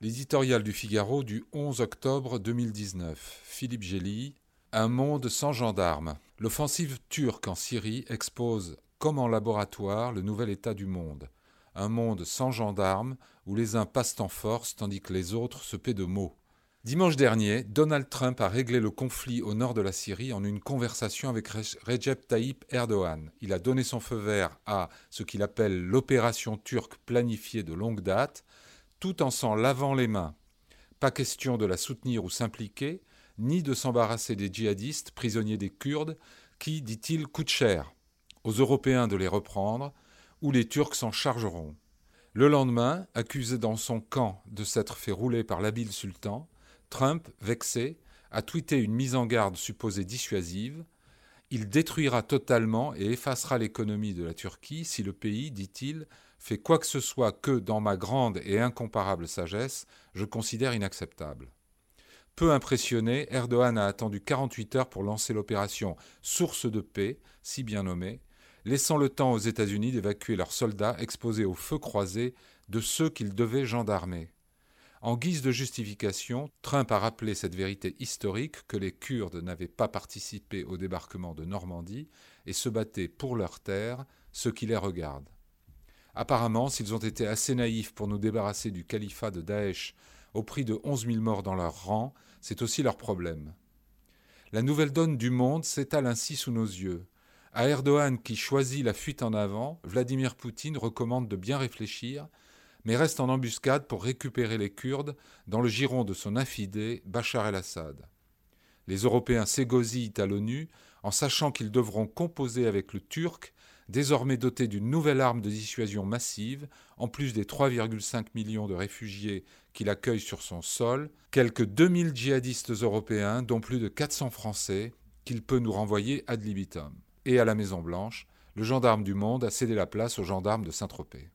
L'éditorial du Figaro du 11 octobre 2019. Philippe Gély. Un monde sans gendarmes. L'offensive turque en Syrie expose, comme en laboratoire, le nouvel état du monde. Un monde sans gendarmes, où les uns passent en force tandis que les autres se paient de mots. Dimanche dernier, Donald Trump a réglé le conflit au nord de la Syrie en une conversation avec Recep Tayyip Erdogan. Il a donné son feu vert à ce qu'il appelle l'opération turque planifiée de longue date, tout en s'en lavant les mains. Pas question de la soutenir ou s'impliquer, ni de s'embarrasser des djihadistes prisonniers des Kurdes, qui, dit-il, coûtent cher. Aux Européens de les reprendre, ou les Turcs s'en chargeront. Le lendemain, accusé dans son camp de s'être fait rouler par l'habile sultan, Trump, vexé, a tweeté une mise en garde supposée dissuasive. Il détruira totalement et effacera l'économie de la Turquie si le pays, dit-il, fait quoi que ce soit que, dans ma grande et incomparable sagesse, je considère inacceptable. Peu impressionné, Erdogan a attendu 48 heures pour lancer l'opération Source de paix, si bien nommée, laissant le temps aux États-Unis d'évacuer leurs soldats exposés au feu croisé de ceux qu'ils devaient gendarmer. En guise de justification, Trump a rappelé cette vérité historique que les Kurdes n'avaient pas participé au débarquement de Normandie et se battaient pour leur terre, ce qui les regarde. Apparemment, s'ils ont été assez naïfs pour nous débarrasser du califat de Daesh au prix de 11 000 morts dans leur rang, c'est aussi leur problème. La nouvelle donne du monde s'étale ainsi sous nos yeux. À Erdogan qui choisit la fuite en avant, Vladimir Poutine recommande de bien réfléchir mais reste en embuscade pour récupérer les Kurdes dans le giron de son infidé Bachar el-Assad. Les Européens s'égosillent à l'ONU en sachant qu'ils devront composer avec le Turc, désormais doté d'une nouvelle arme de dissuasion massive, en plus des 3,5 millions de réfugiés qu'il accueille sur son sol, quelques 2000 djihadistes européens, dont plus de 400 Français, qu'il peut nous renvoyer ad libitum. Et à la Maison-Blanche, le gendarme du monde a cédé la place au gendarme de Saint-Tropez.